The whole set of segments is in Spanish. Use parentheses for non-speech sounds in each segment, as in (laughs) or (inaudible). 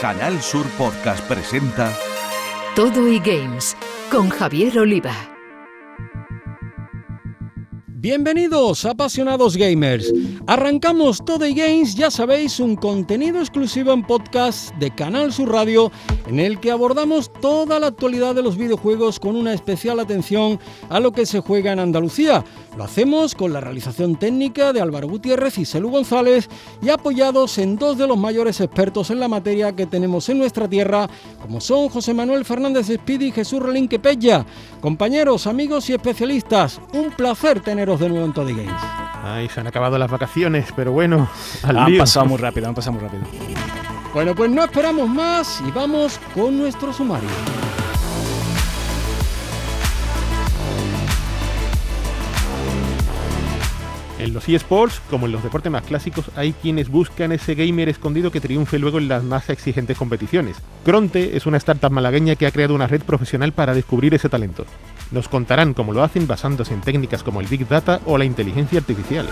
Canal Sur Podcast presenta Todo y Games con Javier Oliva. Bienvenidos, apasionados gamers. Arrancamos Todo y Games, ya sabéis, un contenido exclusivo en podcast de Canal Sur Radio en el que abordamos toda la actualidad de los videojuegos con una especial atención a lo que se juega en Andalucía. Lo hacemos con la realización técnica de Álvaro Gutiérrez y Celu González y apoyados en dos de los mayores expertos en la materia que tenemos en nuestra tierra, como son José Manuel Fernández Espidi y Jesús Relinque Pella. Compañeros, amigos y especialistas, un placer teneros de nuevo en Toddy Games. Ay, se han acabado las vacaciones, pero bueno, al han pasado muy rápido, han pasado muy rápido. Bueno, pues no esperamos más y vamos con nuestro sumario. En los eSports, como en los deportes más clásicos, hay quienes buscan ese gamer escondido que triunfe luego en las más exigentes competiciones. Cronte es una startup malagueña que ha creado una red profesional para descubrir ese talento. Nos contarán cómo lo hacen basándose en técnicas como el Big Data o la inteligencia artificial.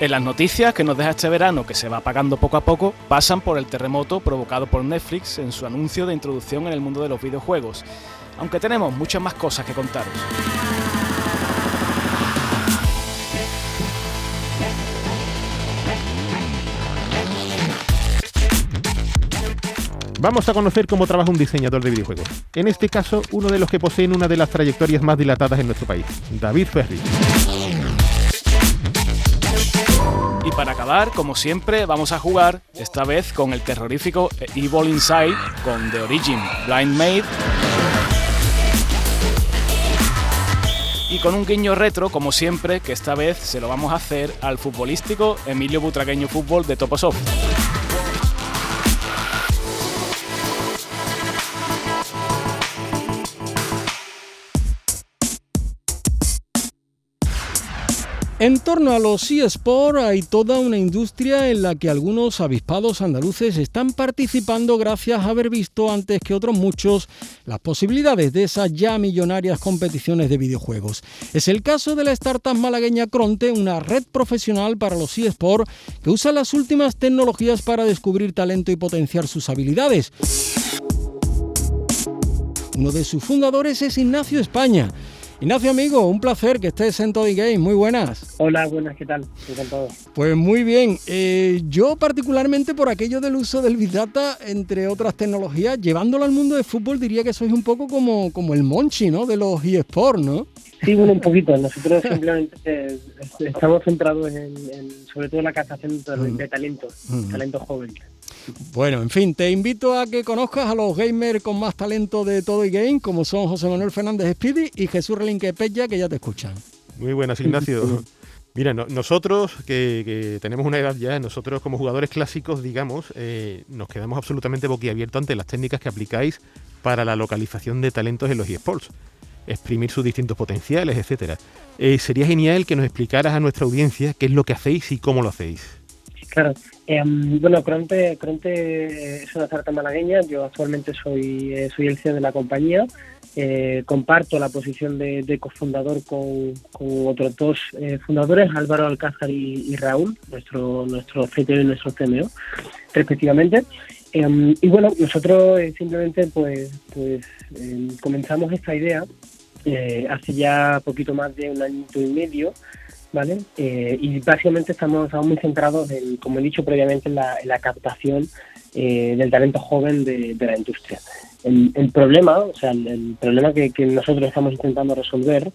En las noticias que nos deja este verano, que se va apagando poco a poco, pasan por el terremoto provocado por Netflix en su anuncio de introducción en el mundo de los videojuegos, aunque tenemos muchas más cosas que contaros. Vamos a conocer cómo trabaja un diseñador de videojuegos. En este caso, uno de los que poseen una de las trayectorias más dilatadas en nuestro país, David Ferri. Y para acabar, como siempre, vamos a jugar, esta vez con el terrorífico Evil Inside, con The Origin, Blind Maid. Y con un guiño retro, como siempre, que esta vez se lo vamos a hacer al futbolístico Emilio Butragueño Fútbol de Toposoft. En torno a los eSports hay toda una industria en la que algunos avispados andaluces están participando gracias a haber visto antes que otros muchos las posibilidades de esas ya millonarias competiciones de videojuegos. Es el caso de la startup malagueña Cronte, una red profesional para los eSports que usa las últimas tecnologías para descubrir talento y potenciar sus habilidades. Uno de sus fundadores es Ignacio España Ignacio, amigo, un placer que estés en Toddy Game. Muy buenas. Hola, buenas, ¿qué tal? Encantado. Pues muy bien. Eh, yo, particularmente por aquello del uso del Big Data, entre otras tecnologías, llevándolo al mundo de fútbol, diría que sois un poco como, como el Monchi, ¿no? De los eSports, ¿no? Sí, bueno, un poquito. Nosotros (laughs) simplemente eh, estamos centrados en, sobre todo en la captación de, talento, talento joven. Bueno, en fin, te invito a que conozcas a los gamers con más talento de todo y game, como son José Manuel Fernández Speedy y Jesús Relinque Pella, que ya te escuchan. Muy buenas, Ignacio. (laughs) Mira, nosotros que, tenemos una edad ya, nosotros como jugadores clásicos, digamos, eh, nos quedamos absolutamente boquiabiertos ante las técnicas que aplicáis para la localización de talentos en los eSports, exprimir sus distintos potenciales, etcétera. Eh, sería genial que nos explicaras a nuestra audiencia qué es lo que hacéis y cómo lo hacéis. Claro. Em, bueno, Cronte, Cronte es una startup malagueña. Yo actualmente soy, eh, soy el CEO de la compañía. Eh, comparto la posición de, cofundador con, otros dos eh, fundadores, Álvaro Alcázar y, Raúl, nuestro nuestro CTO y nuestro CMO, respectivamente. Em, y bueno, nosotros simplemente pues, pues em, comenzamos esta idea hace ya poquito más de un año y medio ¿vale? Eh, y básicamente estamos, muy centrados, en, como he dicho previamente, en la, captación eh, del talento joven de, la industria. El, problema, o sea, el, problema que, nosotros estamos intentando resolver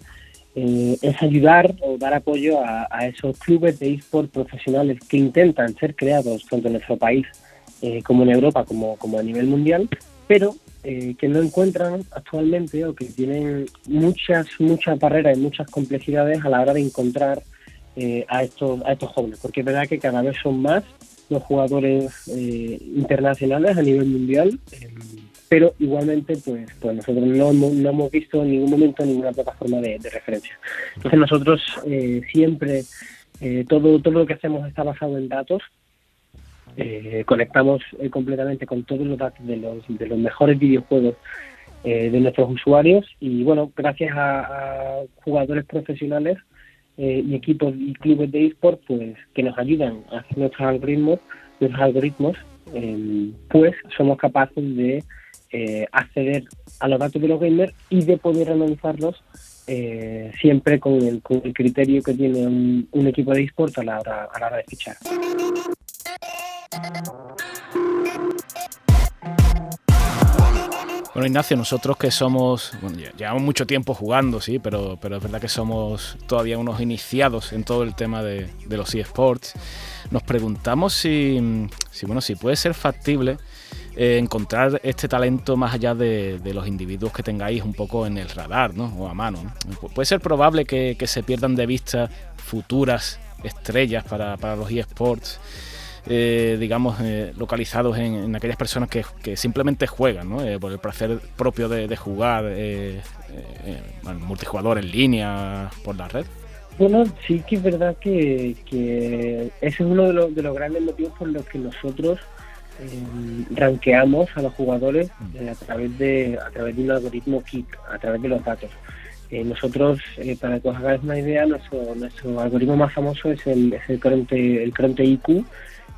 eh, es ayudar o dar apoyo a, esos clubes de eSport profesionales que intentan ser creados tanto en nuestro país como en Europa como, como a nivel mundial, pero que no encuentran actualmente o que tienen muchas, muchas barreras y muchas complejidades a la hora de encontrar eh, a, estos, a estos jóvenes, porque es verdad que cada vez son más los jugadores eh, internacionales a nivel mundial, eh, pero igualmente pues, pues nosotros no, no, hemos visto en ningún momento ninguna plataforma de, referencia. Entonces nosotros siempre, todo, todo lo que hacemos está basado en datos, eh, conectamos eh, completamente con todos los datos de los, de los mejores videojuegos eh, de nuestros usuarios y bueno, gracias a, jugadores profesionales eh, y equipos y clubes de eSport pues que nos ayudan a hacer nuestros algoritmos, nuestros algoritmos, em, pues somos capaces de eh, acceder a los datos de los gamers y de poder analizarlos eh, siempre con el, con el criterio que tiene un, equipo de eSport a la hora, a la hora de fichar. Bueno, Ignacio, nosotros que somos, bueno, llevamos mucho tiempo jugando, sí, pero, pero es verdad que somos todavía unos iniciados en todo el tema de, los eSports. Nos preguntamos si, si, bueno, si puede ser factible eh, encontrar este talento más allá de, los individuos que tengáis un poco en el radar, ¿no? O a mano. ¿no? Puede ser probable que, que, se pierdan de vista futuras estrellas para, para los eSports eh, digamos, eh, localizados en, en, aquellas personas que, que simplemente juegan, ¿no? Eh, por el placer propio de, de jugar eh, eh, multijugador en línea por la red. Bueno, sí que es verdad que, que ese es uno de los, de los grandes motivos por los que nosotros eh, ranqueamos a los jugadores eh, a través de a través de un algoritmo KIC, a través de los datos. Eh, nosotros, eh, para que os hagáis una idea, nuestro, nuestro algoritmo más famoso es el, es el, Cronte, el Cronte IQ,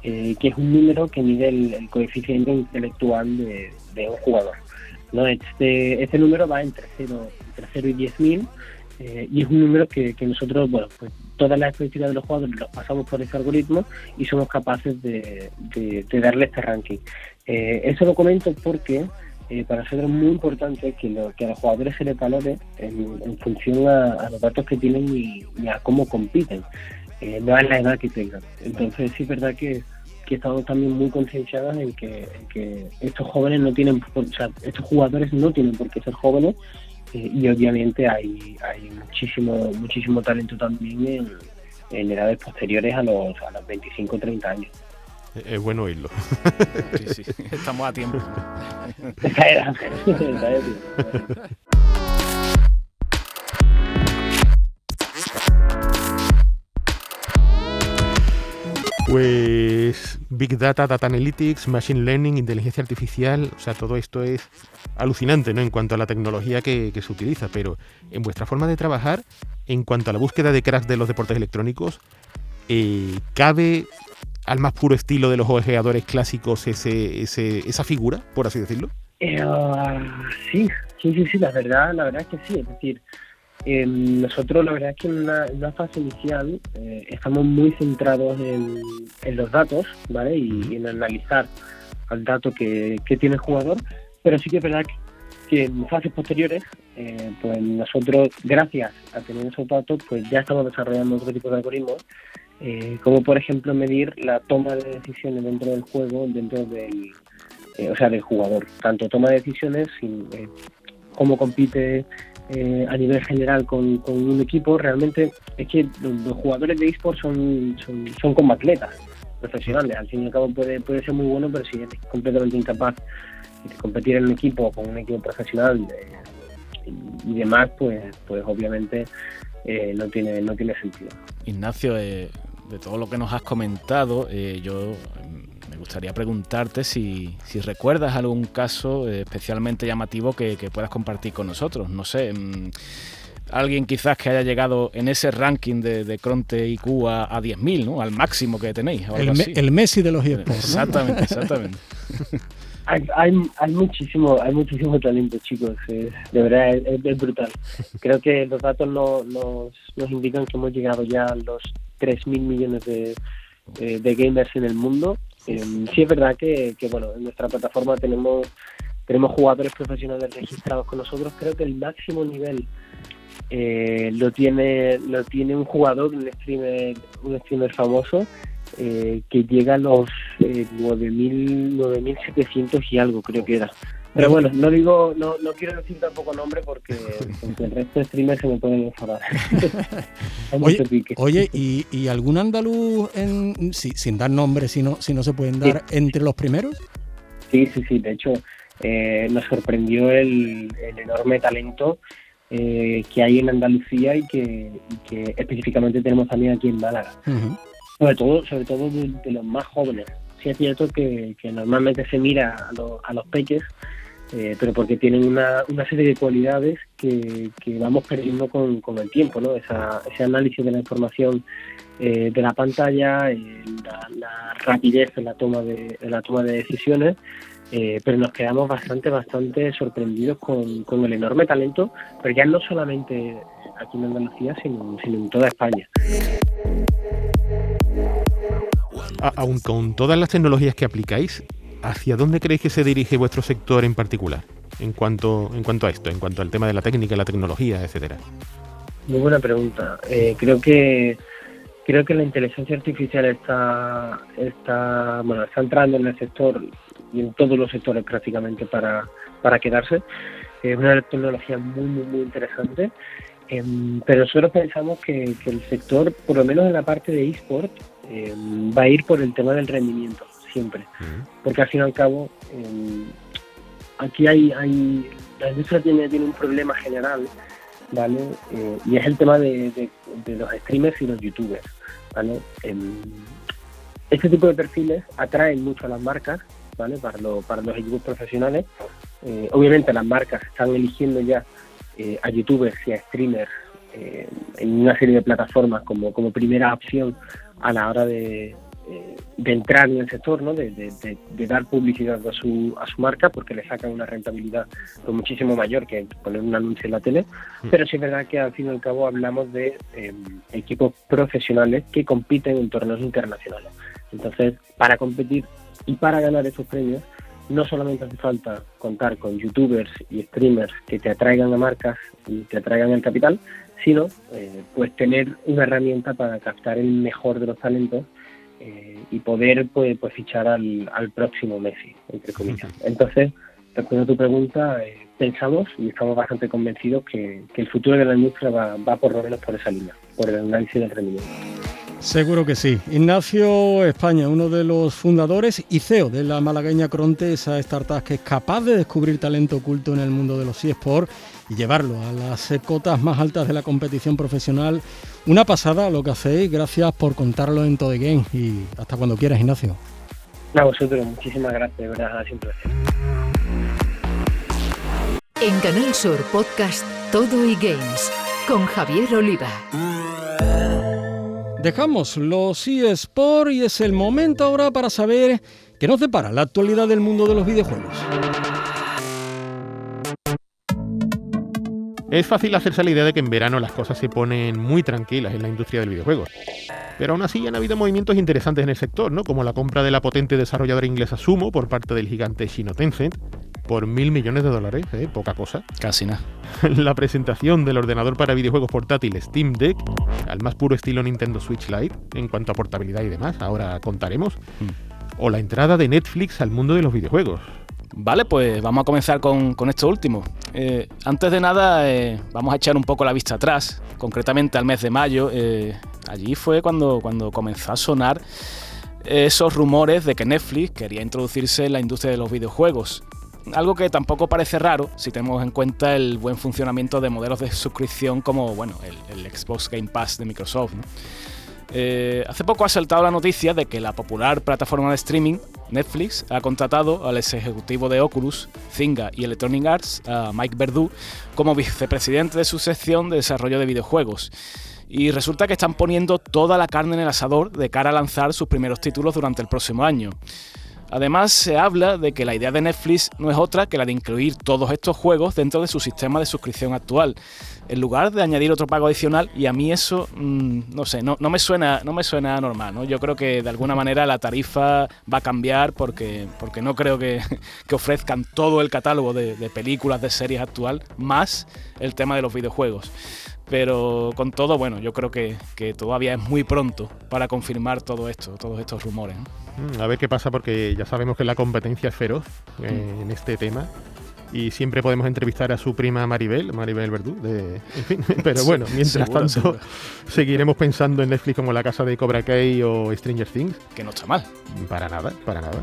eh, que es un número que mide el, el coeficiente intelectual de, de, un jugador. ¿no? Este, este número va entre 0, entre 0 y 10.000 eh, y es un número que, que, nosotros, bueno, pues todas las estadísticas de los jugadores los pasamos por ese algoritmo y somos capaces de, de, de darle este ranking. Eh, eso lo comento porque eh, para nosotros es muy importante que, lo, que a los jugadores se les valore en, en función a, los datos que tienen y, a cómo compiten, eh, no a la edad que tengan. Entonces sí es verdad que, que estamos también muy concienciados en que, que estos jóvenes no tienen, o sea, estos jugadores no tienen por qué ser jóvenes eh, y obviamente hay, hay muchísimo, muchísimo talento también en, en edades posteriores a los, a los 25 o 30 años. Es bueno oírlo. Sí, sí, (laughs) estamos a tiempo. Pues Big Data, Data Analytics, Machine Learning, inteligencia artificial, o sea, todo esto es alucinante, ¿no? En cuanto a la tecnología que, que se utiliza, pero en vuestra forma de trabajar, en cuanto a la búsqueda de cracks de los deportes electrónicos, eh, ¿cabe al más puro estilo de los ojeadores clásicos ese, ese, esa figura, por así decirlo? Eh, uh, sí, sí, sí, sí, la verdad, la verdad es que sí, es decir, eh, nosotros la verdad es que en una, fase inicial eh, estamos muy centrados en, en, los datos, ¿vale? Y, y en analizar al dato que, que, tiene el jugador, pero sí que es verdad que, que en fases posteriores, eh, pues nosotros, gracias a tener esos datos, pues ya estamos desarrollando otro tipo de algoritmos, eh, como por ejemplo medir la toma de decisiones dentro del juego, dentro del, eh, o sea, del jugador, tanto toma de decisiones, sin, cómo compite eh, a nivel general con, con, un equipo, realmente es que los, los jugadores de eSports son, son, son, como atletas profesionales. Al fin y al cabo puede, puede ser muy bueno, pero si es completamente incapaz de competir en un equipo con un equipo profesional eh, y, y, demás, pues, pues obviamente eh, no, tiene, no tiene sentido. Ignacio, eh, de todo lo que nos has comentado, eh, yo me gustaría preguntarte si, si recuerdas algún caso eh, especialmente llamativo que, que, puedas compartir con nosotros. No sé, mmm, alguien quizás que haya llegado en ese ranking de, de Cronte IQ a, a 10.000, ¿no? Al máximo que tenéis. El, me, el, Messi de los eSports. Exactamente, ¿no? exactamente. (laughs) hay, hay, hay, muchísimo hay muchísimo talento chicos. Es, de verdad es, es, brutal. (laughs) Creo que los datos no, nos, nos indican que hemos llegado ya a los 3.000 millones de, de, de, gamers en el mundo. Eh, sí es verdad que, que, bueno en nuestra plataforma tenemos tenemos jugadores profesionales registrados con nosotros. Creo que el máximo nivel eh, lo tiene lo tiene un jugador un streamer un streamer famoso eh, que llega a los eh, 9.700 y algo creo que era pero bueno, no digo, no, no quiero decir tampoco nombre porque, (laughs) porque el resto de streamers se me pueden enfadar. (laughs) oye, oye ¿y, ¿y, algún andaluz, en, sí, sin dar nombre, si no, si no se pueden dar, sí. entre los primeros? Sí, sí, sí. De hecho, eh, nos sorprendió el, el enorme talento eh, que hay en Andalucía y que, y que, específicamente tenemos también aquí en Málaga. Uh -huh. Sobre todo, sobre todo de, los más jóvenes. Sí es cierto que, que normalmente se mira a, lo, a los peques eh, pero porque tienen una, una serie de cualidades que, que vamos perdiendo con, con, el tiempo, ¿no? Esa, ese análisis de la información eh, de la pantalla, eh, la, la, rapidez en la toma de, en la toma de decisiones, eh, pero nos quedamos bastante, bastante sorprendidos con, con, el enorme talento, pero ya no solamente aquí en Andalucía, sino, sino en toda España. Aún con todas las tecnologías que aplicáis, ¿hacia dónde creéis que se dirige vuestro sector en particular? En cuanto, en cuanto a esto, en cuanto al tema de la técnica, la tecnología, etcétera. Muy buena pregunta. Eh, creo que creo que la inteligencia artificial está está bueno está entrando en el sector y en todos los sectores prácticamente para, para quedarse. Es una tecnología muy muy muy interesante. Eh, pero nosotros pensamos que, que, el sector, por lo menos en la parte de eSport, eh, va a ir por el tema del rendimiento siempre. Porque al fin y al cabo, eh, aquí hay, hay, la industria tiene, tiene un problema general, ¿vale? Eh, y es el tema de, de, de, los streamers y los youtubers, ¿vale? Eh, este tipo de perfiles atraen mucho a las marcas, ¿vale? Para, lo, para los equipos profesionales. Eh, obviamente las marcas están eligiendo ya eh, a youtubers y a streamers en una serie de plataformas como, como primera opción a la hora de, de entrar en el sector, ¿no? De, de, de, dar publicidad a su, a su marca porque le sacan una rentabilidad pues, muchísimo mayor que poner un anuncio en la tele. Mm. Pero sí es verdad que al fin y al cabo hablamos de eh, equipos profesionales que compiten en torneos internacionales. Entonces, para competir y para ganar esos premios, no solamente hace falta contar con youtubers y streamers que te atraigan a marcas y te atraigan el capital, sino eh, pues tener una herramienta para captar el mejor de los talentos eh, y poder pues, pues fichar al, al, próximo Messi, entre comillas. Entonces, respondiendo a tu pregunta, eh, pensamos y estamos bastante convencidos que, que, el futuro de la industria va, va por lo menos por esa línea, por el análisis del rendimiento. Seguro que sí. Ignacio España, uno de los fundadores y CEO de la malagueña Cronte, esa startup que es capaz de descubrir talento oculto en el mundo de los eSports y llevarlo a las cotas más altas de la competición profesional. Una pasada lo que hacéis, gracias por contarlo en Todo Game y hasta cuando quieras, Ignacio. A vosotros, muchísimas gracias, de verdad, siempre. En Canal Sur Podcast Todo y Games con Javier Oliva. Dejamos los eSports y es el momento ahora para saber qué nos depara la actualidad del mundo de los videojuegos. Es fácil hacerse la idea de que en verano las cosas se ponen muy tranquilas en la industria del videojuego. Pero aún así han habido movimientos interesantes en el sector, ¿no? Como la compra de la potente desarrolladora inglesa Sumo por parte del gigante Shino Tencent por mil millones de dólares, ¿eh? poca cosa. Casi nada. (laughs) La presentación del ordenador para videojuegos portátil Steam Deck, al más puro estilo Nintendo Switch Lite, en cuanto a portabilidad y demás, ahora contaremos. Mm. O la entrada de Netflix al mundo de los videojuegos. Vale, pues vamos a comenzar con, con esto último. Eh, antes de nada, eh, vamos a echar un poco la vista atrás, concretamente al mes de mayo. Eh, allí fue cuando, cuando comenzó a sonar esos rumores de que Netflix quería introducirse en la industria de los videojuegos. Algo que tampoco parece raro si tenemos en cuenta el buen funcionamiento de modelos de suscripción como bueno, el, Xbox Game Pass de Microsoft. hace poco ha saltado la noticia de que la popular plataforma de streaming, Netflix, ha contratado al ex ejecutivo de Oculus, Zynga y Electronic Arts, Mike Verdu, como vicepresidente de su sección de desarrollo de videojuegos. Y resulta que están poniendo toda la carne en el asador de cara a lanzar sus primeros títulos durante el próximo año. Además, se habla de que la idea de Netflix no es otra que la de incluir todos estos juegos dentro de su sistema de suscripción actual, en lugar de añadir otro pago adicional. Y a mí eso, mmm, no sé, no, no, me suena, no me suena normal. ¿no? Yo creo que de alguna manera la tarifa va a cambiar porque, porque no creo que, (laughs) que ofrezcan todo el catálogo de películas, de series actual, más el tema de los videojuegos. Pero con todo, bueno, yo creo que, que, todavía es muy pronto para confirmar todo esto, todos estos rumores. ¿no? A ver qué pasa, porque ya sabemos que la competencia es feroz eh, mm. en este tema. Y siempre podemos entrevistar a su prima Maribel, Maribel Verdú. De, en fin, (laughs) pero bueno, (laughs) mientras seguro, tanto, seguro. seguiremos pensando en Netflix como la casa de Cobra Kai o Stranger Things. Que no está mal. Para nada, para nada.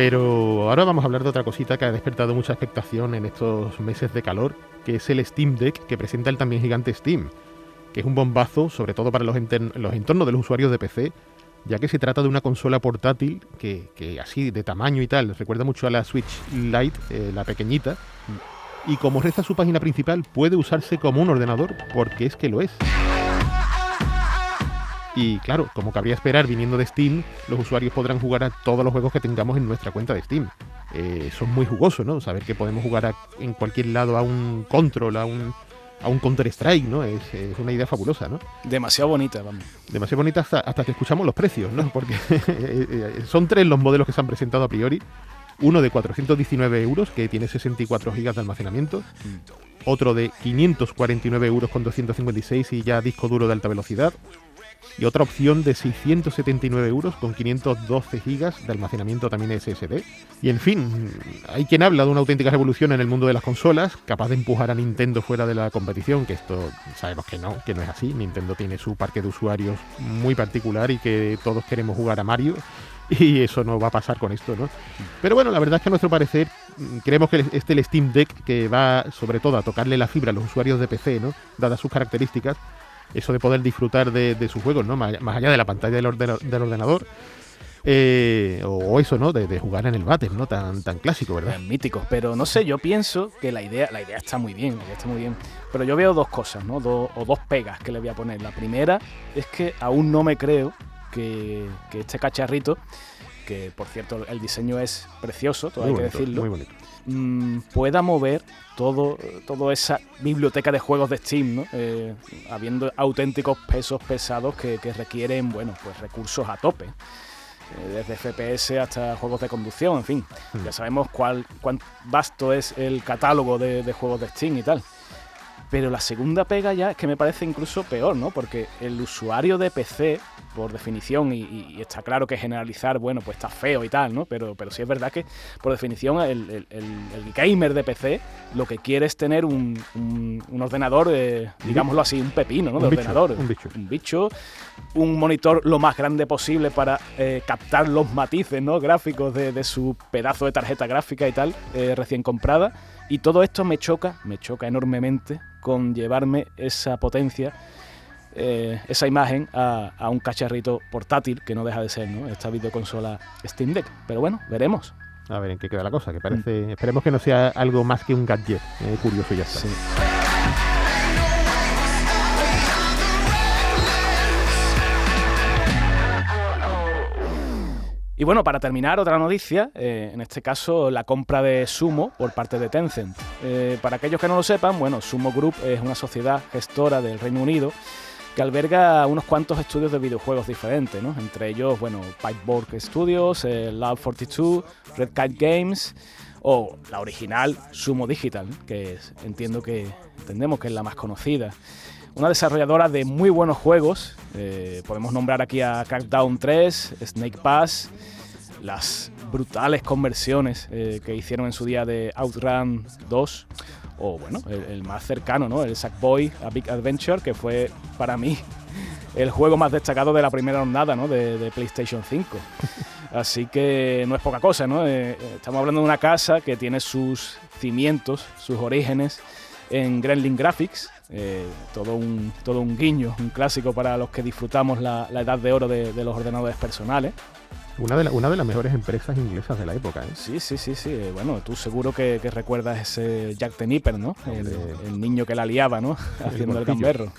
Pero ahora vamos a hablar de otra cosita que ha despertado mucha expectación en estos meses de calor, que es el Steam Deck que presenta el también gigante Steam, que es un bombazo, sobre todo para los, entornos de los usuarios de PC, ya que se trata de una consola portátil que, que así de tamaño y tal recuerda mucho a la Switch Lite, eh, la pequeñita, y como reza su página principal puede usarse como un ordenador porque es que lo es. Y claro, como cabría esperar viniendo de Steam, los usuarios podrán jugar a todos los juegos que tengamos en nuestra cuenta de Steam. Eh, eso es muy jugoso, ¿no? Saber que podemos jugar a- en cualquier lado a un Control, a un, a un Counter-Strike, ¿no? Es, es una idea fabulosa, ¿no? Demasiado bonita, vamos. Demasiado bonita hasta, hasta que escuchamos los precios, ¿no? Porque (laughs) eh, son tres los modelos que se han presentado a priori. Uno de 419 euros, que tiene 64 gigas de almacenamiento. Otro de 549 euros con 256 y ya disco duro de alta velocidad. Y otra opción de 679 euros con 512 gigas de almacenamiento también SSD. Y en fin, hay quien habla de una auténtica revolución en el mundo de las consolas, capaz de empujar a Nintendo fuera de la competición, que esto sabemos que no, que no es así. Nintendo tiene su parque de usuarios muy particular y que todos queremos jugar a Mario. (laughs) Y eso no va a pasar con esto, ¿no? Pero bueno, la verdad es que a nuestro parecer mm, creemos que este el Steam Deck que va sobre todo a tocarle la fibra a los usuarios de PC, ¿no? Dadas sus características, eso de poder disfrutar de, de sus juegos, ¿no? Más, allá de la pantalla del, ordena- del ordenador. eh, o, eso, ¿no? De, jugar en el váter, ¿no? Tan, tan clásico, ¿verdad? Eh, míticos. Pero no sé, yo pienso que la idea, la idea está muy bien, está muy bien. Pero yo veo dos cosas, ¿no? Do- o dos pegas que le voy a poner. La primera es que aún no me creo que, que este cacharrito, que por cierto el diseño es precioso, todo hay que decirlo, muy bonito. mm, pueda mover todo, toda esa biblioteca de juegos de Steam, ¿no? Eh, habiendo auténticos pesos pesados que, que requieren, bueno, pues recursos a tope. Eh, desde FPS hasta juegos de conducción, en fin. Mm. Ya sabemos cuál, cuán vasto es el catálogo de, de juegos de Steam y tal. Pero la segunda pega ya es que me parece incluso peor, ¿no? Porque el usuario de PC, por definición, y, está claro que generalizar, bueno, pues está feo y tal, ¿no? Pero, pero sí es verdad que, por definición, el, el- el- el gamer de PC lo que quiere es tener un, un- un ordenador, eh, digámoslo así, un pepino, ¿no? De Un bicho, ordenador. un bicho. Un bicho, un monitor lo más grande posible para eh, captar los matices, ¿no? Gráficos de, de su pedazo de tarjeta gráfica y tal, eh, recién comprada. Y todo esto me choca, me choca enormemente con llevarme esa potencia, eh, esa imagen a, a un cacharrito portátil que no deja de ser, ¿no? Esta videoconsola Steam Deck. Pero bueno, veremos. A ver en qué queda la cosa, que parece... Esperemos que no sea algo más que un gadget eh, curioso y ya está. Y bueno, para terminar, otra noticia, eh, en este caso la compra de Sumo por parte de Tencent. Eh, para aquellos que no lo sepan, bueno, Sumo Group es una sociedad gestora del Reino Unido que alberga unos cuantos estudios de videojuegos diferentes, ¿no? Entre ellos, bueno, Pipeborg Studios, eh, Lab 42, Red Kite Games o la original Sumo Digital, que es- entiendo que entendemos que es la más conocida. Una desarrolladora de muy buenos juegos. eh, podemos nombrar aquí a Crackdown 3, Snake Pass, las brutales conversiones eh, que hicieron en su día de Outrun 2. O bueno, el, el más cercano, ¿no? El Sackboy A Big Adventure, que fue para mí (laughs) el juego más destacado de la primera jornada, ¿no? De, de PlayStation 5. (laughs) Así que no es poca cosa, ¿no? Eh, eh, estamos hablando de una casa que tiene sus cimientos, sus orígenes en Gremlin Graphics, eh, todo, un, todo un guiño, un clásico para los que disfrutamos la, la edad de oro de, de los ordenadores personales. Una, de la- una de las mejores empresas inglesas de la época, ¿eh? Sí, sí, sí, sí. Bueno, tú seguro que, que recuerdas ese Jack the Nipper, ¿no? El, el niño que la liaba, ¿no? (laughs) Haciendo el bolsillo. gamberro.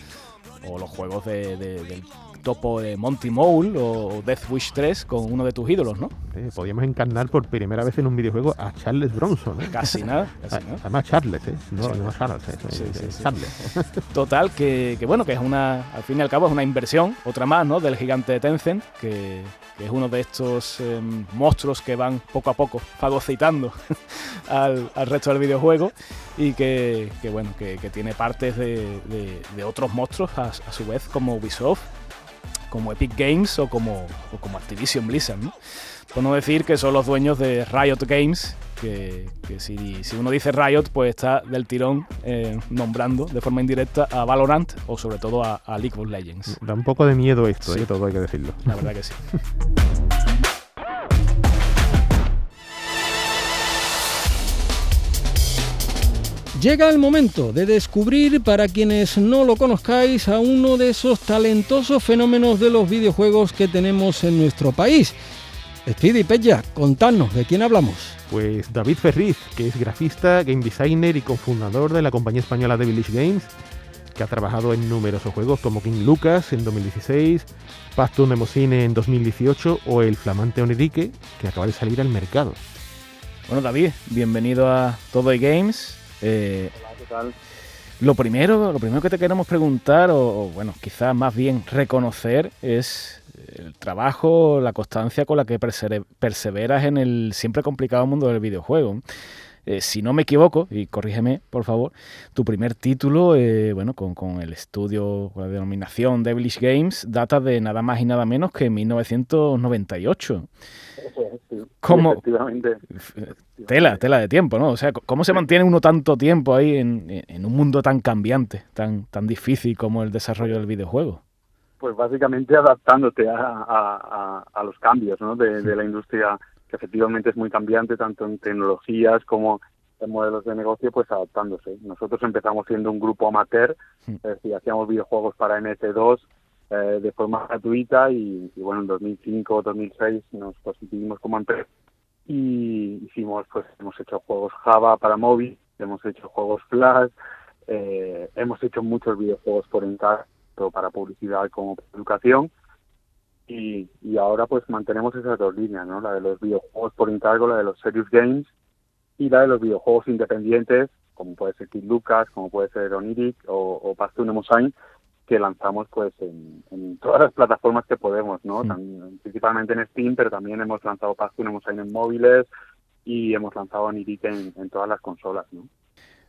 (laughs) o los juegos de, de- del topo de Monty Mole o Death Wish 3 con uno de tus ídolos, ¿no? Eh, Podíamos encarnar por primera vez en un videojuego a Charles Bronson, ¿eh? Casi nada, casi nada. Además Charles, ¿eh? No, Sí. no Charles, ¿eh? Sí, sí, sí. Charles. Total, que, que bueno, que es una, al fin y al cabo es una inversión, otra más, ¿no? Del gigante de Tencent, que, que es uno de estos em, monstruos que van poco a poco fagocitando (laughs) al, al resto del videojuego y que, que, bueno, que, que tiene partes de, de- de otros monstruos a, a su vez, como Ubisoft, como Epic Games o como, o como Activision Blizzard, ¿no? Por no decir que son los dueños de Riot Games, que, que si, si uno dice Riot, pues está del tirón eh, nombrando de forma indirecta a Valorant o sobre todo a, a League of Legends. Da un poco de miedo esto, Sí. ¿eh? Todo hay que decirlo. La verdad que sí. (laughs) Llega el momento de descubrir, para quienes no lo conozcáis, a uno de esos talentosos fenómenos de los videojuegos que tenemos en nuestro país. Speedy Pella, contadnos de quién hablamos. Pues David Ferriz, que es grafista, game designer y cofundador de la compañía española Devilish Games, que ha trabajado en numerosos juegos como King Lucas en 2016, Path Nemosine en 2018 o el flamante Onirique, que acaba de salir al mercado. Bueno, David, bienvenido a Todo y Games. Eh, Hola, ¿qué tal? Lo primero, lo primero que te queremos preguntar, o, bueno, quizás más bien reconocer, es el trabajo, la constancia con la que perseveras en el siempre complicado mundo del videojuego. Eh, si no me equivoco, y corrígeme por favor, tu primer título, eh, bueno, con, con, el estudio, con la denominación Devilish Games, data de nada más y nada menos que 1998. Sí, ¿Cómo? Efectivamente. Tela, tela de tiempo, ¿no? O sea, ¿cómo se mantiene uno tanto tiempo ahí en, en un mundo tan cambiante, tan, tan difícil como el desarrollo del videojuego? Pues básicamente adaptándote a, a, a los cambios ¿no? de, de la industria que efectivamente es muy cambiante tanto en tecnologías como en modelos de negocio, pues adaptándose. Nosotros empezamos siendo un grupo amateur, es decir, hacíamos videojuegos para NS2 eh, de forma gratuita y, bueno, en 2005 o 2006 nos constituimos como empresa y hicimos, pues hemos hecho juegos Java para móvil, hemos hecho juegos Flash, eh, hemos hecho muchos videojuegos por encargo, para publicidad como para educación y, y ahora pues mantenemos esas dos líneas, ¿no? La de los videojuegos por encargo, la de los serious games y la de los videojuegos independientes, como puede ser Kid Lucas, como puede ser Oniric o, o Pastune Mosain, que lanzamos pues en, en, todas las plataformas que podemos, ¿no? También, principalmente en Steam, pero también hemos lanzado Pastune Mosain en móviles y hemos lanzado Oniric en, en todas las consolas, ¿no?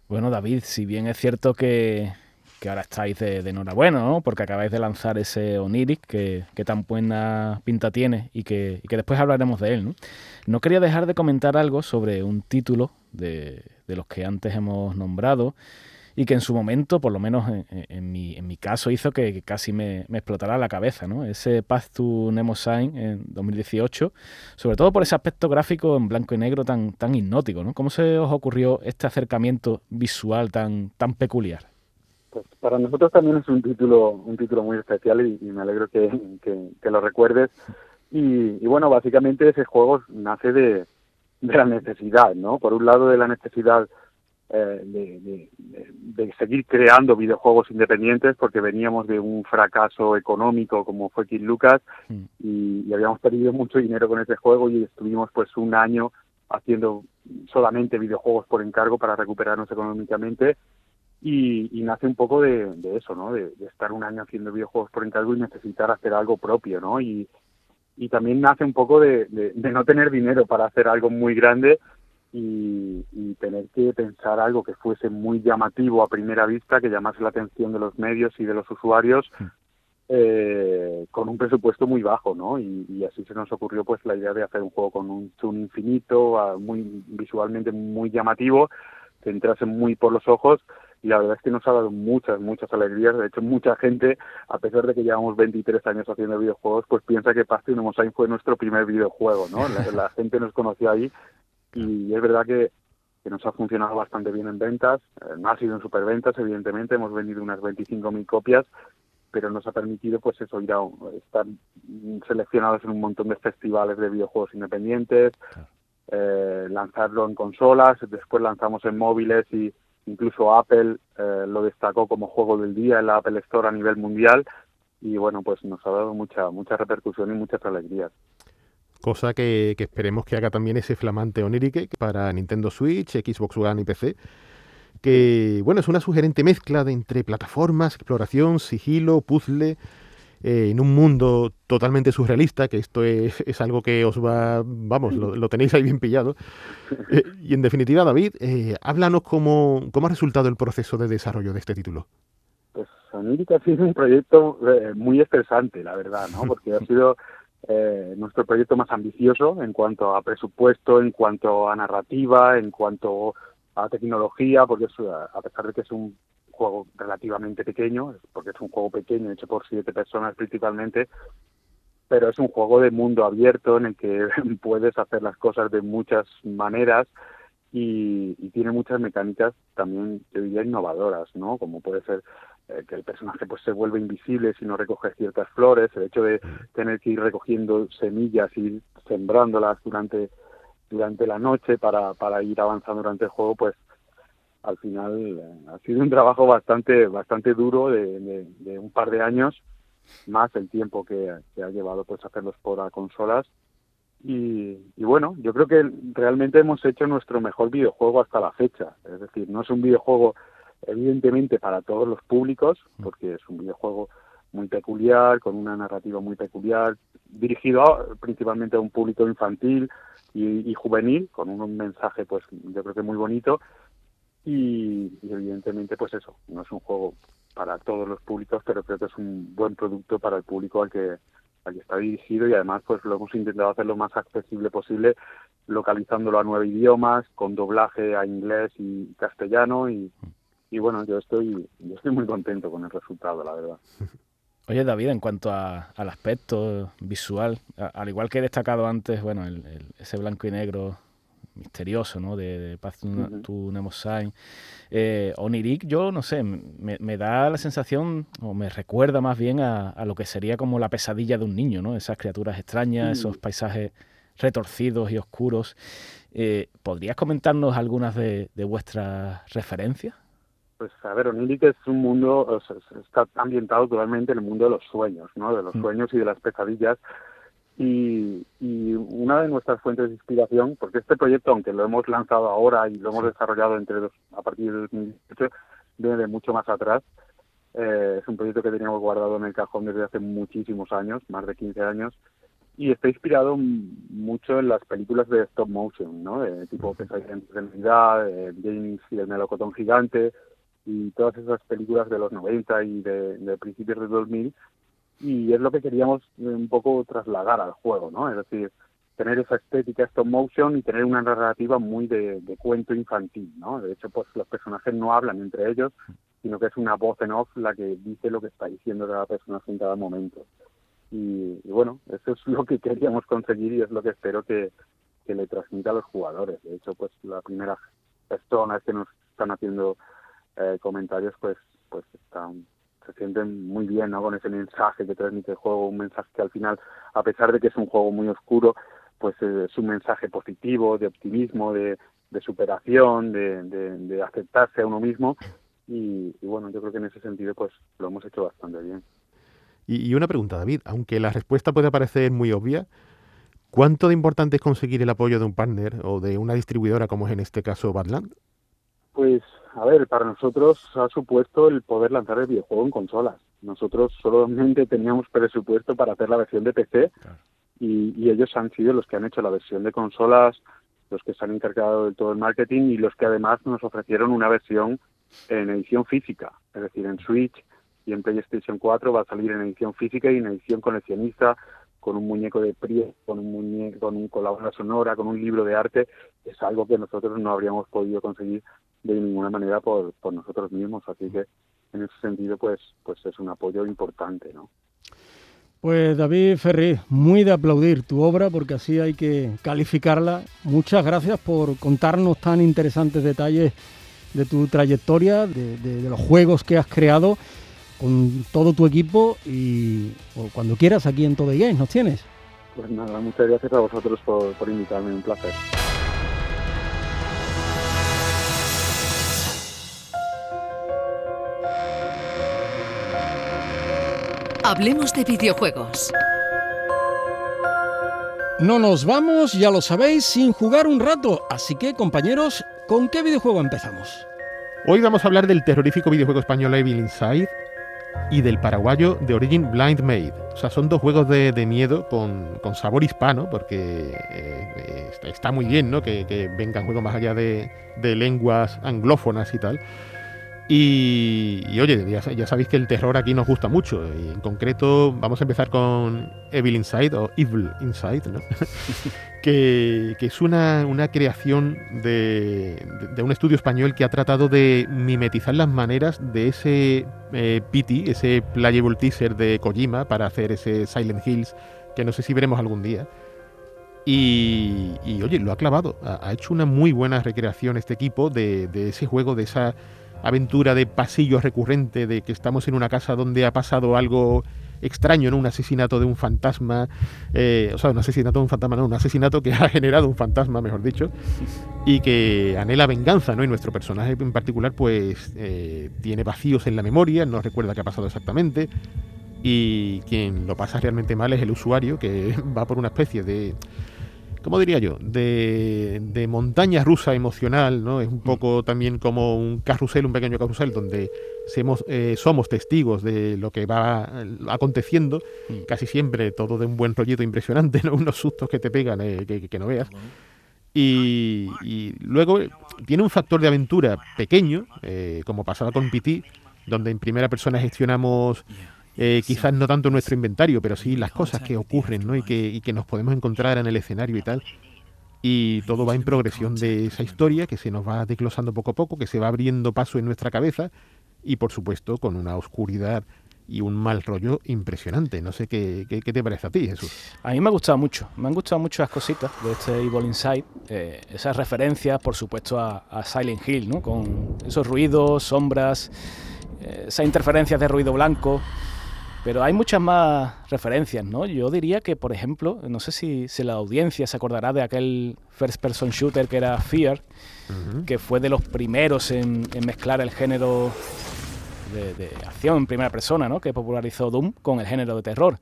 Bueno, David, si bien es cierto que que ahora estáis de, enhorabuena, ¿no? Porque acabáis de lanzar ese Oniric que, tan buena pinta tiene y que, después hablaremos de él, ¿no? No quería dejar de comentar algo sobre un título de, los que antes hemos nombrado y que en su momento, por lo menos en, mi, en mi, caso, hizo que, casi me, me, explotara la cabeza, ¿no? Ese Path to Nemo Sign en 2018, sobre todo por ese aspecto gráfico en blanco y negro tan, tan hipnótico, ¿no? ¿Cómo se os ocurrió este acercamiento visual tan, tan peculiar? Pues para nosotros también es un título un título muy especial y, me alegro que, que, lo recuerdes. Y, bueno, básicamente ese juego nace de, de la necesidad, ¿no? Por un lado de la necesidad eh, de, de, seguir creando videojuegos independientes porque veníamos de un fracaso económico como fue Kid Lucas mm. y, y, habíamos perdido mucho dinero con ese juego y estuvimos pues un año haciendo solamente videojuegos por encargo para recuperarnos económicamente y, nace un poco de, eso, ¿no? De, estar un año haciendo videojuegos por encargo y necesitar hacer algo propio, ¿no? Y, y también nace un poco de, de, no tener dinero para hacer algo muy grande y, y, tener que pensar algo que fuese muy llamativo a primera vista, que llamase la atención de los medios y de los usuarios, eh, con un presupuesto muy bajo, ¿no? Y, y, así se nos ocurrió pues la idea de hacer un juego con un zoom infinito, muy visualmente muy llamativo, que entrase muy por los ojos y la verdad es que nos ha dado muchas, muchas alegrías. De hecho, mucha gente, a pesar de que llevamos 23 años haciendo videojuegos, pues piensa que Pasty Mosain fue nuestro primer videojuego, ¿no? La, (laughs) gente nos conoció ahí y es verdad que, que, nos ha funcionado bastante bien en ventas. Eh, no ha sido en superventas, evidentemente, hemos vendido unas 25.000 copias, pero nos ha permitido, pues eso, ir a estar seleccionados en un montón de festivales de videojuegos independientes, eh, lanzarlo en consolas, después lanzamos en móviles y incluso Apple eh, lo destacó como juego del día en la Apple Store a nivel mundial y bueno, pues nos ha dado mucha mucha repercusión y muchas alegrías. Cosa que, esperemos que haga también ese flamante Onirique para Nintendo Switch, Xbox One y PC. Que bueno, es una sugerente mezcla de entre plataformas, exploración, sigilo, puzzle, eh, en un mundo totalmente surrealista, que esto es, (laughs) es algo que os va, vamos, lo, tenéis ahí bien pillado. Eh, y en definitiva, David, eh, háblanos cómo, cómo ha resultado el proceso de desarrollo de este título. Pues Oniric ha sido un proyecto muy estresante, la verdad, ¿no? (laughs) Porque ha sido nuestro proyecto más ambicioso en cuanto a presupuesto, en cuanto a narrativa, en cuanto a tecnología, porque a pesar de que es un juego relativamente pequeño, porque es un juego pequeño hecho por siete personas principalmente, pero es un juego de mundo abierto en el que (laughs) puedes hacer las cosas de muchas maneras y, tiene muchas mecánicas también, yo diría, innovadoras, ¿no? Como puede ser eh, que el personaje pues se vuelve invisible si no recoge ciertas flores, el hecho de tener que ir recogiendo semillas y sembrándolas durante durante la noche para, para ir avanzando durante el juego, pues al final eh, ha sido un trabajo bastante bastante duro de, de, un par de años, más el tiempo que, que ha llevado pues hacerlos por consolas y, bueno, yo creo que realmente hemos hecho nuestro mejor videojuego hasta la fecha. Es decir, no es un videojuego evidentemente para todos los públicos, mm. porque es un videojuego muy peculiar, con una narrativa muy peculiar, dirigido principalmente a un público infantil y, juvenil, con un mensaje pues yo creo que muy bonito. Y, evidentemente pues eso, no es un juego para todos los públicos, pero creo que es un buen producto para el público al que está dirigido y además pues lo hemos intentado hacer lo más accesible posible localizándolo a nueve idiomas con doblaje a inglés y castellano y, y bueno yo estoy yo estoy muy contento con el resultado la verdad. (laughs) Oye David, en cuanto al aspecto visual, al igual que he destacado antes, bueno, ese blanco y negro misterioso, ¿no? De, de to, Nemo Sign. Eh, Onirik, yo no sé, me, da la sensación, o me recuerda más bien a, lo que sería como la pesadilla de un niño, ¿no? Esas criaturas extrañas, esos paisajes retorcidos y oscuros. Eh, ¿Podrías comentarnos algunas de, vuestras referencias? Pues a ver, Onirik es un mundo, está ambientado totalmente en el mundo de los sueños, ¿no? De los mm. sueños y de las pesadillas y, una de nuestras fuentes de inspiración, porque este proyecto, aunque lo hemos lanzado ahora y lo hemos desarrollado entre dos, a partir de 2018, viene de mucho más atrás. Eh, es un proyecto que teníamos guardado en el cajón desde hace muchísimos años, más de 15 años, y está inspirado mucho en las películas de stop motion, ¿no? De tipo Pesadilla en realidad, James y el melocotón gigante, y todas esas películas de los 90 y de, de principios de 2000 y es lo que queríamos un poco trasladar al juego, ¿no? Es decir, tener esa estética stop motion y tener una narrativa muy de, cuento infantil, ¿no? De hecho, pues los personajes no hablan entre ellos, sino que es una voz en off la que dice lo que está diciendo cada personaje en cada momento. Y, bueno, eso es lo que (laughs) queríamos conseguir y es lo que espero que, que le transmita a los jugadores. De hecho, pues la primera personas que nos están haciendo eh, comentarios, pues pues están se sienten muy bien ¿no? con ese mensaje que transmite el juego, un mensaje que al final, a pesar de que es un juego muy oscuro, pues eh, es un mensaje positivo, de optimismo, de, superación, de, aceptarse a uno mismo. Y, bueno, yo creo que en ese sentido pues lo hemos hecho bastante bien. Y, una pregunta, David, aunque la respuesta puede parecer muy obvia, ¿cuánto de importante es conseguir el apoyo de un partner o de una distribuidora como es en este caso Badland? Pues a ver, para nosotros ha supuesto el poder lanzar el videojuego en consolas. Nosotros solamente teníamos presupuesto para hacer la versión de PC y, ellos han sido los que han hecho la versión de consolas, los que se han encargado de todo el marketing y los que además nos ofrecieron una versión en edición física, es decir, en Switch y en PlayStation 4 va a salir en edición física y en edición coleccionista con un muñeco de prie, con un muñeco, con un colaborador sonora, con un libro de arte, es algo que nosotros no habríamos podido conseguir de ninguna manera por, por nosotros mismos. Así que en ese sentido, pues, pues es un apoyo importante, ¿no? Pues David Ferri, muy de aplaudir tu obra porque así hay que calificarla. Muchas gracias por contarnos tan interesantes detalles de tu trayectoria, de, los juegos que has creado con todo tu equipo y cuando quieras aquí en Todo Games nos tienes. Pues nada, muchas gracias a vosotros por, por invitarme, un placer. Hablemos de videojuegos. No nos vamos, ya lo sabéis, sin jugar un rato. Así que, compañeros, ¿con qué videojuego empezamos? Hoy vamos a hablar del terrorífico videojuego español Evil Inside y del paraguayo de Origin Blind Maid. O sea, son dos juegos de, miedo con, sabor hispano, porque eh, está muy bien ¿no? que, vengan juegos más allá de, de lenguas anglófonas y tal. Y, oye, ya, sabéis que el terror aquí nos gusta mucho. Y en concreto, vamos a empezar con Evil Inside o Evil Inside, ¿no? (laughs) que, es una, creación de, un estudio español que ha tratado de mimetizar las maneras de ese eh, PT, ese playable teaser de Kojima para hacer ese Silent Hills, que no sé si veremos algún día. Y, oye, lo ha clavado. Ha, hecho una muy buena recreación este equipo de, de, ese juego, de esa aventura de pasillo recurrente, de que estamos en una casa donde ha pasado algo extraño, ¿no? Un asesinato de un fantasma, eh, o sea, un asesinato de un fantasma, no, un asesinato que (laughs) ha generado un fantasma, mejor dicho, y que anhela venganza, ¿no? Y nuestro personaje en particular, pues, eh, tiene vacíos en la memoria, no recuerda qué ha pasado exactamente, y quien lo pasa realmente mal es el usuario, que (laughs) va por una especie de ¿cómo diría yo? De, montaña rusa emocional, ¿no? Es un mm. poco también como un carrusel, un pequeño carrusel, donde eh, somos testigos de lo que va eh, aconteciendo, mm. casi siempre todo de un buen rollito impresionante, (laughs) ¿no? Unos sustos que te pegan eh, que, no veas. Y, luego tiene un factor de aventura pequeño, como pasaba con PT, donde en primera persona gestionamos eh, quizás no tanto nuestro inventario, pero sí las cosas que ocurren ¿no? y, que, que nos podemos encontrar en el escenario y tal. Y todo va en progresión de esa historia que se nos va desglosando poco a poco, que se va abriendo paso en nuestra cabeza y por supuesto con una oscuridad y un mal rollo impresionante. No sé qué, te parece a ti, Jesús. A mí me ha gustado mucho, me han gustado mucho las cositas de este Evil Inside, eh, esas referencias, por supuesto, a, a, Silent Hill, ¿no? con esos ruidos, sombras, eh, esas interferencias de ruido blanco. Pero hay muchas más referencias, ¿no? Yo diría que, por ejemplo, no sé si, la audiencia se acordará de aquel first person shooter que era Fear, que fue de los primeros en, mezclar el género de, acción en primera persona, ¿no? Que popularizó Doom con el género de terror.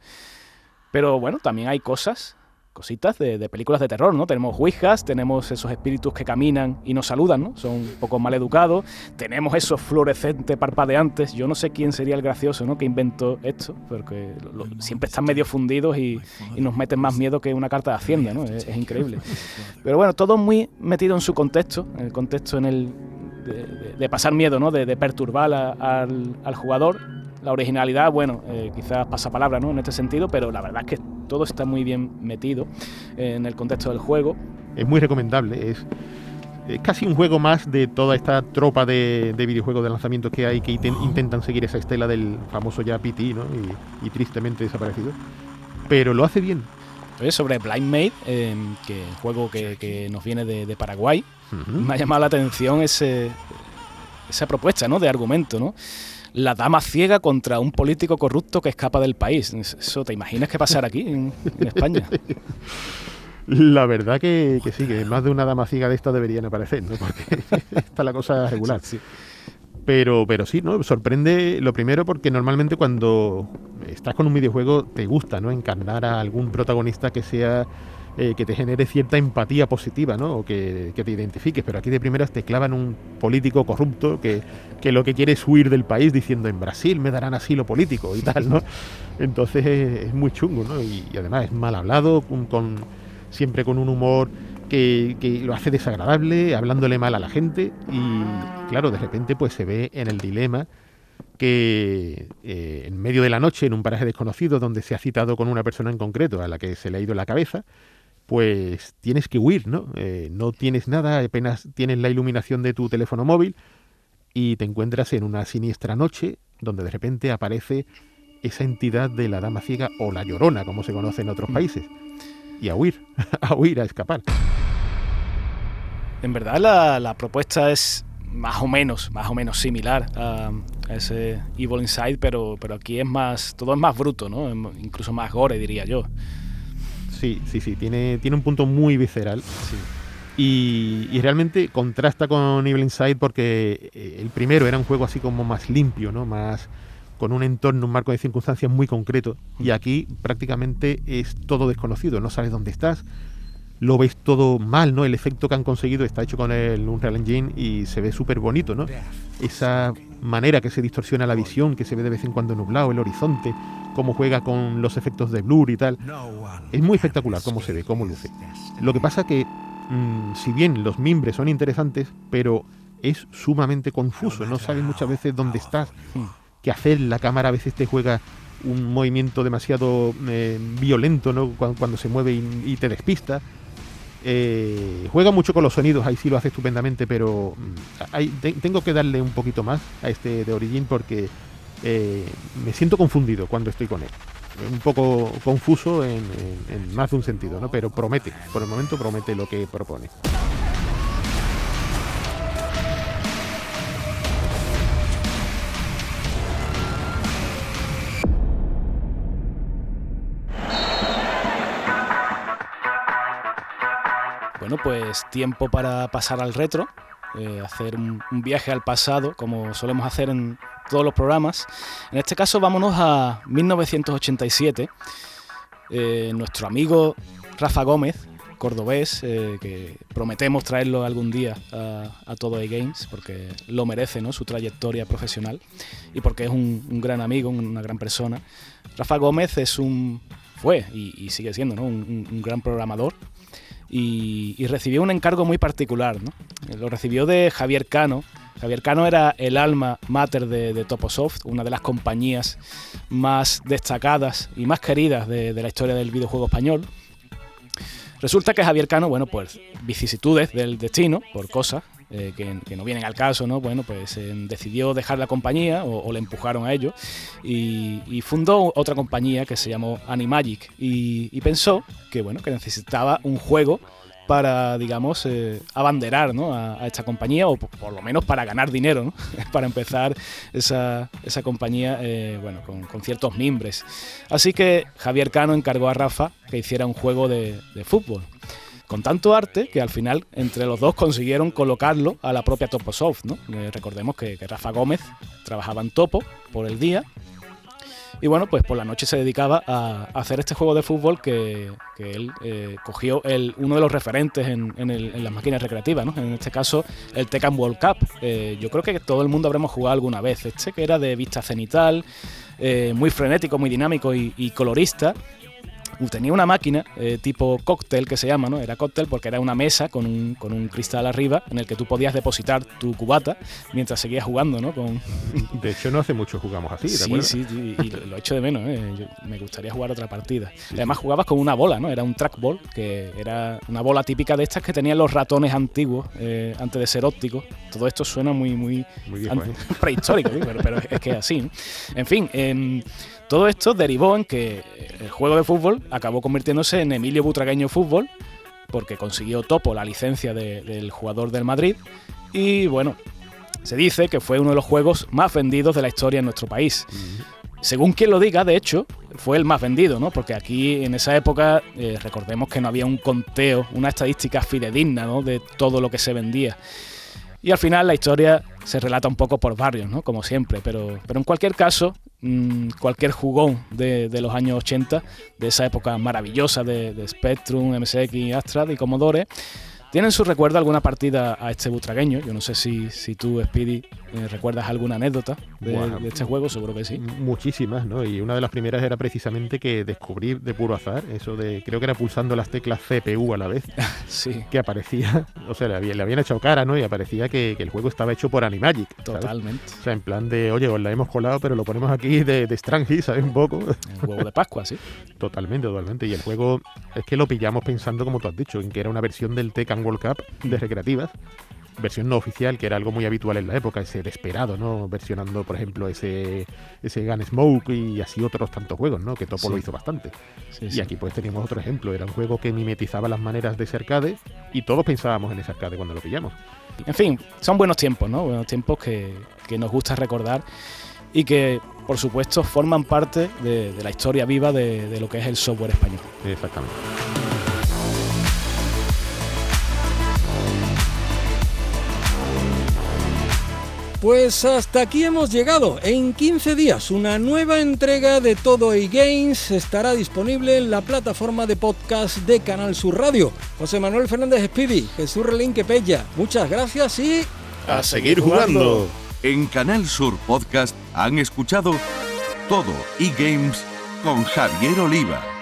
Pero bueno, también hay cosas cositas de, películas de terror, ¿no? Tenemos ouijas, tenemos esos espíritus que caminan y nos saludan, ¿no? Son un poco mal educados, tenemos esos fluorescentes parpadeantes, yo no sé quién sería el gracioso, ¿no? Que inventó esto, porque siempre están medio fundidos y, nos meten más miedo que una carta de Hacienda, ¿no? Es, increíble. Pero bueno, todo muy metido en su contexto, en el contexto en el de, pasar miedo, ¿no? De, perturbar al, al jugador la originalidad, bueno, eh, quizás pasa palabra ¿no? en este sentido, pero la verdad es que todo está muy bien metido en el contexto del juego. Es muy recomendable, es, casi un juego más de toda esta tropa de, videojuegos de lanzamiento que hay que intentan seguir esa estela del famoso ya PT ¿no? y, tristemente desaparecido. Pero lo hace bien. sobre Blind Made, em, que es un juego que, nos viene de, Paraguay, me ha llamado la atención ese, esa propuesta ¿no? de argumento, ¿no? La dama ciega contra un político corrupto que escapa del país. ¿Eso te imaginas que pasará aquí en, España? La verdad que, sí, que más de una dama ciega de esta deberían aparecer, ¿no? Porque (laughs) está la cosa regular. Sí, Pero, pero sí, ¿no? Sorprende lo primero porque normalmente cuando estás con un videojuego te gusta, ¿no? Encarnar a algún protagonista que sea eh, que te genere cierta empatía positiva, ¿no? O que, te identifiques, pero aquí de primeras te clavan un político corrupto que, lo que quiere es huir del país diciendo en Brasil me darán asilo político y tal, ¿no? Entonces es, muy chungo, ¿no? Y, además es mal hablado, con, siempre con un humor que, lo hace desagradable, hablándole mal a la gente y claro, de repente pues se ve en el dilema que eh, en medio de la noche, en un paraje desconocido, donde se ha citado con una persona en concreto a la que se le ha ido la cabeza, pues tienes que huir, ¿no? Eh, no tienes nada, apenas tienes la iluminación de tu teléfono móvil y te encuentras en una siniestra noche donde de repente aparece esa entidad de la dama ciega o la llorona, como se conoce en otros mm. países. Y a huir, (laughs) a huir, a escapar. En verdad la, la propuesta es más o menos, más o menos similar a, ese Evil Inside, pero, pero aquí es más, todo es más bruto, ¿no? Incluso más gore, diría yo. Sí, sí, sí, tiene, tiene un punto muy visceral. Y, realmente contrasta con Evil Inside porque eh, el primero era un juego así como más limpio, ¿no? Más con un entorno, un marco de circunstancias muy concreto. Y aquí prácticamente es todo desconocido, no sabes dónde estás, lo ves todo mal, ¿no? El efecto que han conseguido está hecho con el Unreal Engine y se ve súper bonito, ¿no? Esa manera que se distorsiona la visión, que se ve de vez en cuando nublado el horizonte, cómo juega con los efectos de blur y tal. Es muy espectacular cómo se ve, cómo luce. Lo que pasa que, mm, si bien los mimbres son interesantes, pero es sumamente confuso, no sabes muchas veces dónde estás, qué hacer, la cámara a veces te juega un movimiento demasiado eh, violento ¿no? cuando, se mueve y, te despista. Eh, juega mucho con los sonidos, ahí sí lo hace estupendamente, pero mm, tengo que darle un poquito más a este de Origin porque eh, me siento confundido cuando estoy con él. un poco confuso en, en más de un sentido, ¿no? Pero promete, por el momento promete lo que propone. Pues tiempo para pasar al retro, eh, hacer un, viaje al pasado, como solemos hacer en todos los programas. En este caso, vámonos a 1987. Eh, nuestro amigo Rafa Gómez, cordobés, eh, que prometemos traerlo algún día a, todo A Games, porque lo merece, ¿no? Su trayectoria profesional y porque es un, gran amigo, una gran persona. Rafa Gómez es un fue y, sigue siendo un gran programador y, recibió un encargo muy particular. ¿no? Lo recibió de Javier Cano. Javier Cano era el alma mater de, Toposoft, una de las compañías más destacadas y más queridas de, de la historia del videojuego español. Resulta que Javier Cano, bueno, pues vicisitudes del destino, por cosas, eh, que, no vienen al caso, ¿no? Bueno, pues eh, decidió dejar la compañía o, le empujaron a ello y, fundó otra compañía que se llamó Animagic y, y pensó que, bueno, que necesitaba un juego para, digamos, eh, abanderar ¿no? a, esta compañía, o por, lo menos para ganar dinero, (laughs) para empezar esa, esa compañía bueno, con, ciertos mimbres. Así que Javier Cano encargó a Rafa que hiciera un juego de, fútbol con tanto arte que al final entre los dos consiguieron colocarlo a la propia Toposoft. ¿no? Eh, recordemos que, Rafa Gómez trabajaba en Topo por el día y bueno, pues por la noche se dedicaba a, hacer este juego de fútbol que, él eh, cogió el, uno de los referentes en, las máquinas recreativas, ¿no? en este caso el Tekken World Cup. Eh, yo creo que todo el mundo habremos jugado alguna vez. Este que era de vista cenital, muy frenético, muy dinámico y colorista tenía una máquina eh, tipo cóctel que se llama, ¿no? Era cóctel porque era una mesa con un, con un, cristal arriba en el que tú podías depositar tu cubata mientras seguías jugando, ¿no? Con... (laughs) De hecho, no hace mucho jugamos así, ¿te sí, Sí, y lo echo de menos, ¿eh? me gustaría jugar otra partida. Además jugabas con una bola, ¿no? Era un trackball, que era una bola típica de estas que tenían los ratones antiguos eh, antes de ser ópticos. Todo esto suena muy, muy, muy (laughs) prehistórico, pero, pero, es que es así. En fin, eh, todo esto derivó en que el juego de fútbol acabó convirtiéndose en Emilio Butragueño Fútbol, porque consiguió Topo la licencia del jugador del Madrid. Y bueno, se dice que fue uno de los juegos más vendidos de la historia en nuestro país. Según quien lo diga, de hecho, fue el más vendido, ¿no? Porque aquí en esa época, eh, recordemos que no había un conteo, una estadística fidedigna, ¿no? De todo lo que se vendía. Y al final la historia se relata un poco por barrios, ¿no? Como siempre, pero, pero en cualquier caso, mm, cualquier jugón de, los años 80, de esa época maravillosa de, de Spectrum, MSX, Astra y Commodore, tienen su recuerdo alguna partida a este butragueño. Yo no sé si, si tú, Speedy, ¿Recuerdas alguna anécdota de, este juego? Seguro que sí. Muchísimas, ¿no? Y una de las primeras era precisamente que descubrí de puro azar, eso de, creo que era pulsando las teclas CPU a la vez, (laughs) sí. que aparecía, o sea, le, habían echado cara, ¿no? Y aparecía que, el juego estaba hecho por Animagic. Totalmente. O sea, en plan de, oye, os la hemos colado, pero lo ponemos aquí de, de Strange, ¿sabes? Un poco. El huevo de Pascua, sí. (laughs) Totalmente, totalmente. Y el juego es que lo pillamos pensando, como tú has dicho, en que era una versión del Tekken World Cup de recreativas versión no oficial, que era algo muy habitual en la época, ese desesperado, ¿no? Versionando, por ejemplo, ese, ese Gunsmoke y así otros tantos juegos, ¿no? Que Topo lo hizo bastante. y aquí pues teníamos otro ejemplo, era un juego que mimetizaba las maneras de ese arcade y todos pensábamos en ese arcade cuando lo pillamos. En fin, son buenos tiempos, ¿no? Buenos tiempos que, nos gusta recordar y que, por supuesto, forman parte de, la historia viva de, de lo que es el software español. Exactamente. Pues hasta aquí hemos llegado. En 15 días una nueva entrega de Todo e Games estará disponible en la plataforma de podcast de Canal Sur Radio. José Manuel Fernández Speedy, Jesús Relín Quepella. Muchas gracias y a seguir jugando. En Canal Sur Podcast han escuchado Todo e Games con Javier Oliva.